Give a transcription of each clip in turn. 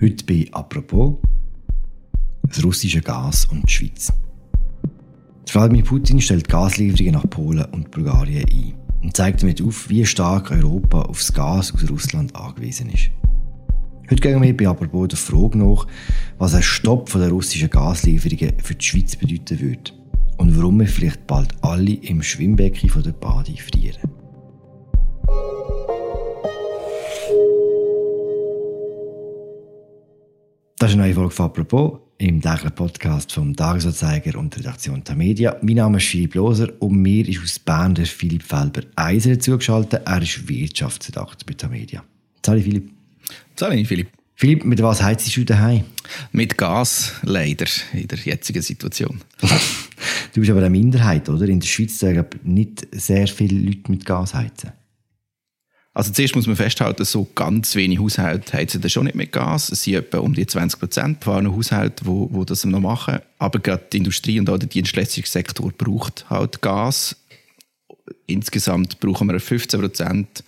Heute bei «Apropos» das russische Gas und die Schweiz. Wladimir Putin stellt Gaslieferungen nach Polen und Bulgarien ein und zeigt damit auf, wie stark Europa auf das Gas aus Russland angewiesen ist. Heute gehen wir bei «Apropos» der Frage nach, was ein Stopp der russischen Gaslieferungen für die Schweiz bedeuten würde und warum wir vielleicht bald alle im Schwimmbecken der Bade frieren. Das ist eine neue Folge von «Apropos» im täglichen Podcast vom Tagesanzeiger und der Redaktion der Media. Mein Name ist Philipp Loser und mir ist aus Bern der Philipp Felber Eiser zugeschaltet. Er ist Wirtschaftsredakteur bei der Media. Salut Philipp. Salut Philipp. Philipp, mit was heizst du daheim? Mit Gas, leider, in der jetzigen Situation. du bist aber eine Minderheit, oder? In der Schweiz sagen nicht sehr viele Leute mit Gas heizen. Also zuerst muss man festhalten, so ganz wenige Haushalte heizen das schon nicht mit Gas. Es sind etwa um die 20 Prozent von Haushalten, die, die das noch machen. Aber gerade die Industrie und auch der Dienstleistungssektor braucht halt Gas. Insgesamt brauchen wir 15 Prozent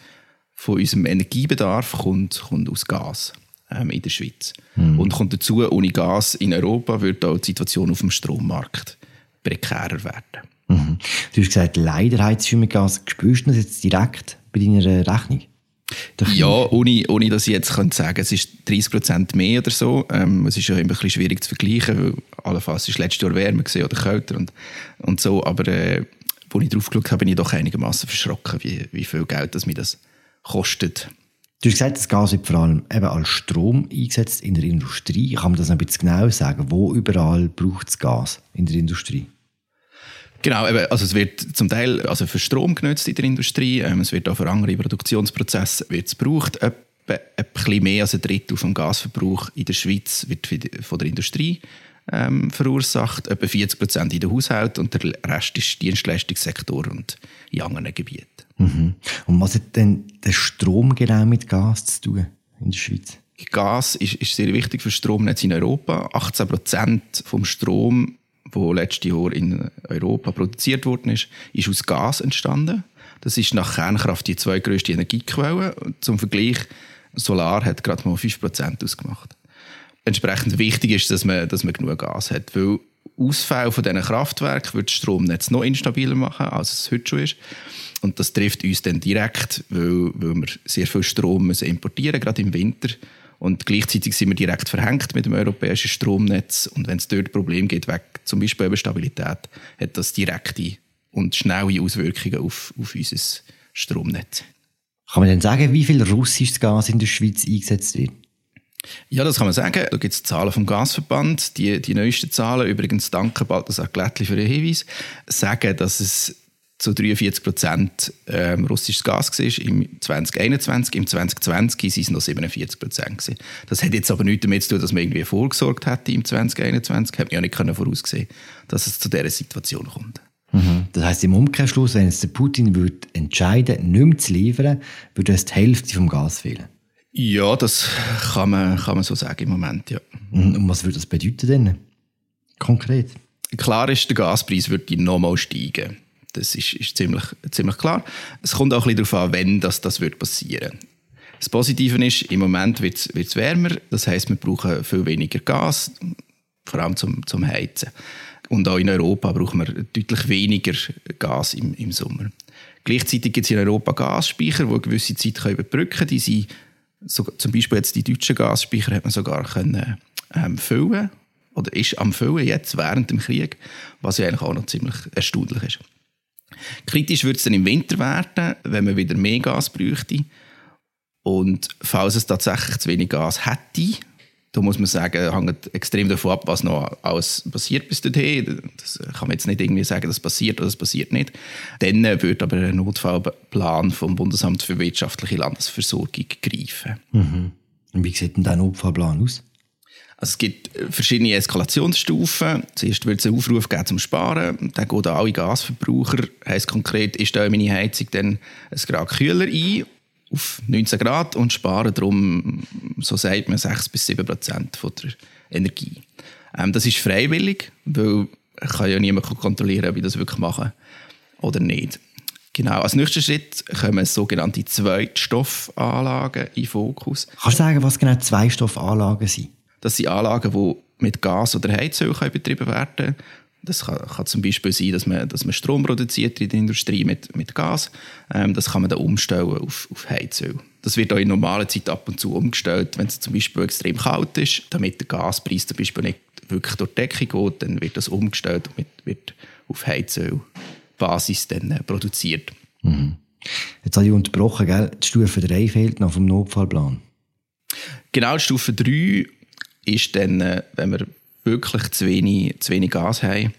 von unserem Energiebedarf kommt, kommt aus Gas ähm, in der Schweiz. Mhm. Und kommt dazu, ohne Gas in Europa wird auch die Situation auf dem Strommarkt prekärer werden. Mhm. Du hast gesagt, leider heizt du mit Gas. Spürst du das jetzt direkt bei deiner Rechnung? Ja, ohne, ohne dass ich jetzt kann sagen es ist 30% mehr oder so. Ähm, es ist ja immer ein bisschen schwierig zu vergleichen, weil allenfalls ist letztes Jahr wärmer oder kälter und, und so. Aber äh, als ich drauf geschaut habe, bin ich doch einigermaßen verschrocken, wie, wie viel Geld das mir das kostet. Du hast gesagt, das Gas wird vor allem eben als Strom eingesetzt in der Industrie. Kann man das ein bisschen genau sagen? Wo überall braucht es Gas in der Industrie? Genau, also es wird zum Teil also für Strom genutzt in der Industrie, ähm, es wird auch für andere Produktionsprozesse wird es gebraucht. Etwa ein bisschen mehr als ein Drittel vom Gasverbrauch in der Schweiz wird von der Industrie ähm, verursacht, etwa 40 Prozent in den Haushalten und der Rest ist Dienstleistungssektor und in anderen Gebieten. Mhm. Und was hat denn der Strom genau mit Gas zu tun in der Schweiz? Gas ist, ist sehr wichtig für Stromnetz in Europa. 18 Prozent vom Strom wo letztes Jahr in Europa produziert worden ist, ist aus Gas entstanden. Das ist nach Kernkraft die zweitgrößte Energiequelle. Zum Vergleich, Solar hat gerade mal 5% ausgemacht. Entsprechend wichtig ist, dass man, dass man genug Gas hat, weil Ausfall von diesen Kraftwerken wird das Stromnetz noch instabiler machen, als es heute schon ist. Und das trifft uns dann direkt, weil, weil wir sehr viel Strom müssen importieren müssen, gerade im Winter. Und gleichzeitig sind wir direkt verhängt mit dem europäischen Stromnetz. Und wenn es dort Probleme gibt, weg zum Beispiel über Stabilität, hat das direkte und schnelle Auswirkungen auf, auf unser Stromnetz. Kann man denn sagen, wie viel russisches Gas in der Schweiz eingesetzt wird? Ja, das kann man sagen. Da gibt es Zahlen vom Gasverband. Die, die neuesten Zahlen, übrigens danke Balthasar Glättli für den Hinweis, sagen, dass es zu 43 Prozent ähm, russisches Gas war im 2021. Im 2020 waren es noch 47 Prozent. Das hat jetzt aber nichts damit zu tun, dass man irgendwie vorgesorgt hätte im 2021. Hat man ja nicht können voraussehen dass es zu dieser Situation kommt. Mhm. Das heißt im Umkehrschluss, wenn jetzt der Putin würde entscheiden, nicht mehr zu liefern, würde es die Hälfte vom Gas fehlen. Ja, das kann man, kann man so sagen im Moment, ja. Mhm. Und was würde das bedeuten denn? Konkret? Klar ist, der Gaspreis würde nochmal steigen. Das ist, ist ziemlich, ziemlich klar. Es kommt auch ein bisschen darauf an, wenn das, das wird passieren Das Positive ist, im Moment wird es wärmer. Das heißt, wir brauchen viel weniger Gas, vor allem zum, zum Heizen. Und auch in Europa brauchen wir deutlich weniger Gas im, im Sommer. Gleichzeitig gibt es in Europa Gasspeicher, die eine gewisse Zeit überbrücken können. Die sind, so, zum Beispiel jetzt die deutschen Gasspeicher hat man sogar können, ähm, füllen oder ist am Füllen jetzt während dem Krieg, was ja eigentlich auch noch ziemlich erstaunlich ist. Kritisch würde es dann im Winter werden, wenn man wieder mehr Gas bräuchte. Und falls es tatsächlich zu wenig Gas hätte, da muss man sagen, hängt extrem davon ab, was noch alles passiert bis dorthin. Das kann man jetzt nicht irgendwie sagen, das passiert oder das passiert nicht. Dann würde aber ein Notfallplan vom Bundesamt für wirtschaftliche Landesversorgung greifen. Mhm. Und wie sieht denn der Notfallplan aus? Also es gibt äh, verschiedene Eskalationsstufen. Zuerst wird es einen Aufruf geben zum Sparen. Dann gehen alle Gasverbraucher, heisst konkret, ich stelle meine Heizung dann ein Grad kühler ein auf 19 Grad und sparen darum, so sagt man, 6 bis 7 Prozent der Energie. Ähm, das ist freiwillig, weil kann ja niemand kontrollieren, ob ich das wirklich mache oder nicht. Genau, als nächster Schritt kommen sogenannte Zweitstoffanlagen in Fokus. Kannst du sagen, was genau Zweistoffanlagen sind? Das sind Anlagen, die mit Gas oder Heizöl betrieben werden können. Das kann, kann, zum Beispiel sein, dass man, dass man Strom produziert in der Industrie mit, mit Gas. Ähm, das kann man dann umstellen auf, auf Heizöl. Das wird auch in normaler Zeit ab und zu umgestellt, wenn es zum Beispiel extrem kalt ist, damit der Gaspreis zum Beispiel nicht wirklich durch die Decke geht, dann wird das umgestellt und wird auf Heizölbasis dann äh, produziert. Mhm. Jetzt habe ich unterbrochen, gell? die Stufe 3 fehlt noch vom Notfallplan. Genau, Stufe 3 ist dann, äh, wenn wir wirklich zu wenig, zu wenig Gas haben,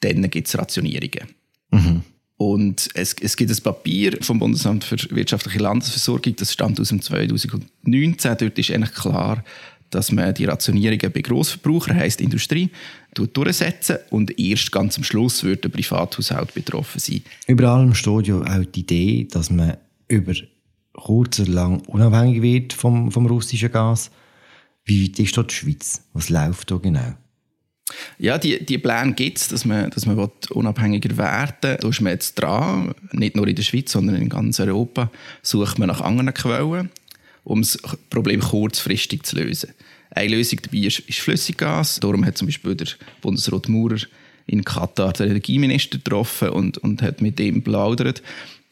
dann gibt es Rationierungen. Mhm. Und es, es gibt ein Papier vom Bundesamt für wirtschaftliche Landesversorgung, das stammt aus dem 2019. Dort ist eigentlich klar, dass man die Rationierungen bei Grossverbrauchern, heisst Industrie, durchsetzen und erst ganz am Schluss wird der Privathaushalt betroffen sein. Über allem steht ja auch die Idee, dass man über kurz oder lang unabhängig wird vom, vom russischen Gas. Wie weit ist dort die Schweiz? Was läuft da genau? Ja, die, die Pläne gibt es, dass man, dass man unabhängiger werden will. Da ist man jetzt dran, nicht nur in der Schweiz, sondern in ganz Europa, sucht man nach anderen Quellen, um das Problem kurzfristig zu lösen. Eine Lösung dabei ist, ist Flüssiggas. Darum hat zum Beispiel der Bundesrat Maurer in Katar den Energieminister getroffen und, und hat mit ihm plaudert.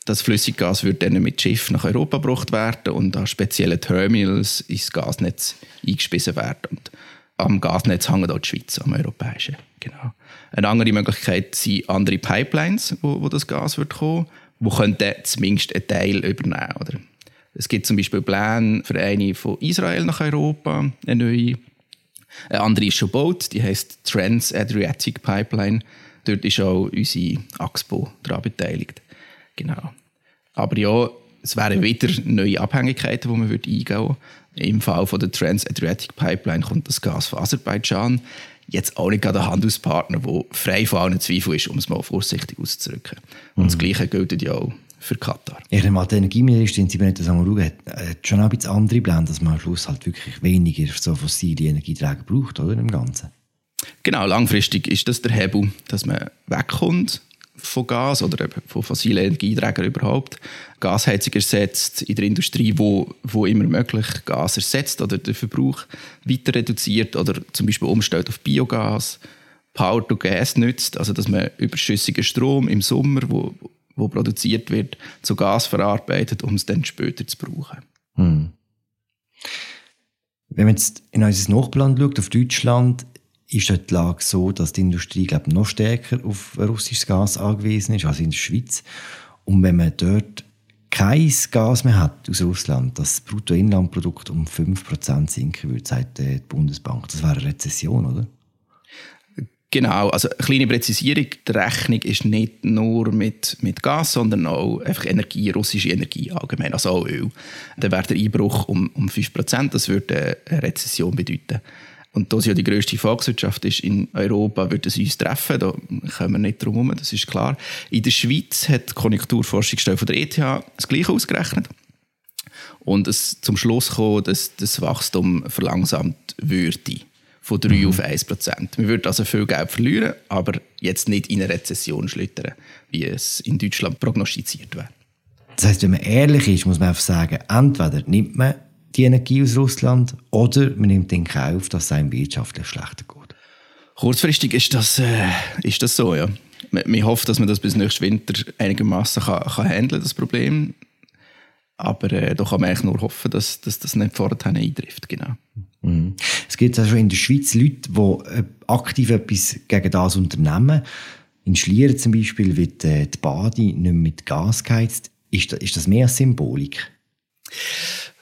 Das Flüssiggas wird dann mit Schiff nach Europa gebracht werden und an speziellen Terminals ins Gasnetz eingespissen werden. Und am Gasnetz hängt auch die Schweiz, am europäischen. Genau. Eine andere Möglichkeit sind andere Pipelines, wo, wo das Gas wird kommen, wo könnte zumindest einen Teil übernehmen. Oder? Es gibt zum Beispiel Pläne für eine von Israel nach Europa, eine neue. Eine andere ist schon gebaut, die heißt Trans-Adriatic Pipeline. Dort ist auch unsere Axpo daran beteiligt. Genau. Aber ja, es wären wieder neue Abhängigkeiten, die man eingehen würde. Im Fall von der Trans-Adriatic Pipeline kommt das Gas von Aserbaidschan. Jetzt auch nicht gerade ein Handelspartner, der frei von allen Zweifeln ist, um es mal vorsichtig auszudrücken. Und mhm. das Gleiche gilt ja auch für Katar. Ja, der die Energieministerin Simonetta Sommaruga hat, hat schon ein bisschen andere Pläne, dass man am Schluss halt wirklich weniger so fossile Energieträger braucht, oder, im Ganzen? Genau, langfristig ist das der Hebel, dass man wegkommt von Gas oder von fossilen Energieträgern überhaupt. Gasheizung ersetzt in der Industrie, wo, wo immer möglich Gas ersetzt oder den Verbrauch weiter reduziert oder zum Beispiel umstellt auf Biogas, Power to Gas nützt, also dass man überschüssigen Strom im Sommer, wo, wo produziert wird, zu Gas verarbeitet, um es dann später zu brauchen. Hm. Wenn man jetzt in unser Nachbarland schaut, auf Deutschland, ist dort die Lage so, dass die Industrie glaub, noch stärker auf russisches Gas angewiesen ist als in der Schweiz. Und wenn man dort kein Gas mehr hat aus Russland, das Bruttoinlandprodukt um 5% sinken würde, sagt die Bundesbank. Das wäre eine Rezession, oder? Genau, also eine kleine Präzisierung, die Rechnung ist nicht nur mit, mit Gas, sondern auch einfach Energie, russische Energie allgemein, also auch Öl. Dann wäre der Einbruch um, um 5%, das würde eine Rezession bedeuten. Und da es ja die grösste Volkswirtschaft ist in Europa, wird es uns treffen. Da kommen wir nicht drum herum, das ist klar. In der Schweiz hat die Konjunkturforschungsstelle von der ETH das Gleiche ausgerechnet. Und es zum Schluss gekommen, dass das Wachstum verlangsamt würde. Von 3 mhm. auf 1 Prozent. Wir würden also viel Geld verlieren, aber jetzt nicht in eine Rezession schlittern, wie es in Deutschland prognostiziert wäre. Das heißt, wenn man ehrlich ist, muss man einfach sagen, entweder nimmt man die Energie aus Russland oder man nimmt in Kauf, dass es einem wirtschaftlich schlechter geht? Kurzfristig ist das, äh, ist das so, ja. Wir hoffen, dass man das bis nächsten Winter einigermaßen kann, kann handeln, das Problem. Aber äh, da kann man eigentlich nur hoffen, dass, dass das nicht vorher eintrifft. Genau. Mhm. Es gibt auch schon in der Schweiz Leute, die äh, aktiv etwas gegen das unternehmen. In Schlieren zum Beispiel wird äh, die Bade nicht mehr mit Gas geheizt. Ist, das, ist das mehr Symbolik?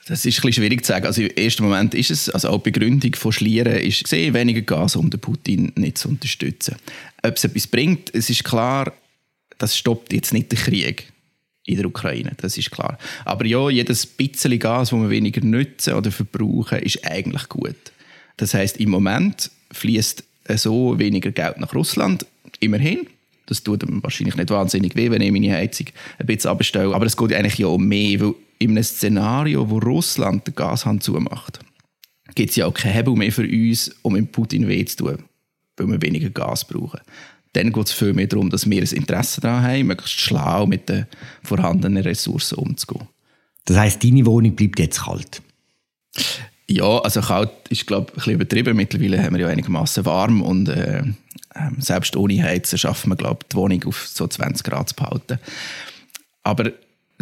Das ist ein bisschen schwierig zu sagen. Also im ersten Moment ist es, also auch die Begründung von Schlieren ist, sehr weniger Gas, um den Putin nicht zu unterstützen. Ob es etwas bringt, es ist klar, das stoppt jetzt nicht den Krieg in der Ukraine, das ist klar. Aber ja, jedes bisschen Gas, das wir weniger nutzen oder verbrauchen, ist eigentlich gut. Das heißt, im Moment fließt so weniger Geld nach Russland, immerhin. Das tut ihm wahrscheinlich nicht wahnsinnig weh, wenn ich meine Heizung ein bisschen abstelle. Aber es geht eigentlich ja um mehr, weil in einem Szenario, wo Russland den Gashahn zumacht, gibt es ja auch keinen Hebel mehr für uns, um im Putin weh zu tun, weil wir weniger Gas brauchen. dann geht es viel mehr darum, dass wir ein Interesse daran haben, möglichst schlau mit den vorhandenen Ressourcen umzugehen. Das heisst, deine Wohnung bleibt jetzt kalt? Ja, also kalt ist, glaube ich, ein bisschen übertrieben. Mittlerweile haben wir ja einigermaßen warm und äh, ähm, selbst ohne Heizen schaffen wir, glaube ich, die Wohnung auf so 20 Grad zu behalten. Aber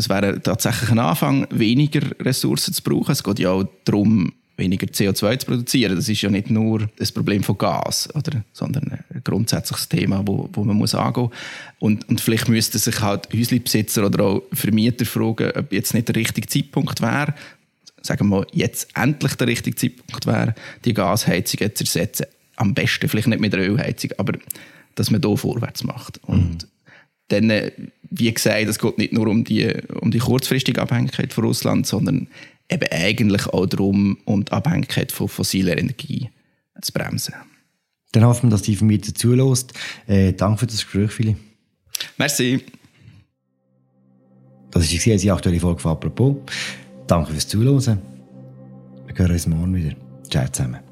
es wäre tatsächlich ein Anfang, weniger Ressourcen zu brauchen. Es geht ja auch darum, weniger CO2 zu produzieren. Das ist ja nicht nur das Problem von Gas, oder, sondern ein grundsätzliches Thema, wo, wo man muss angehen muss. Und, und vielleicht müssten sich halt Häuslebesitzer oder auch Vermieter fragen, ob jetzt nicht der richtige Zeitpunkt wäre, sagen wir mal, jetzt endlich der richtige Zeitpunkt wäre, die Gasheizungen zu ersetzen. Am besten vielleicht nicht mit der Ölheizung, aber dass man hier vorwärts macht. Und mhm. dann, äh, wie gesagt, es geht nicht nur um die, um die kurzfristige Abhängigkeit von Russland, sondern eben eigentlich auch darum, um die Abhängigkeit von fossiler Energie zu bremsen. Dann hoffen wir, dass die Vermieter zulässt. Äh, danke für das Gespräch, Philipp. Merci. Das war die aktuelle Folge von «Apropos». Danke fürs Zuhören. Wir hören uns morgen wieder. Ciao zusammen.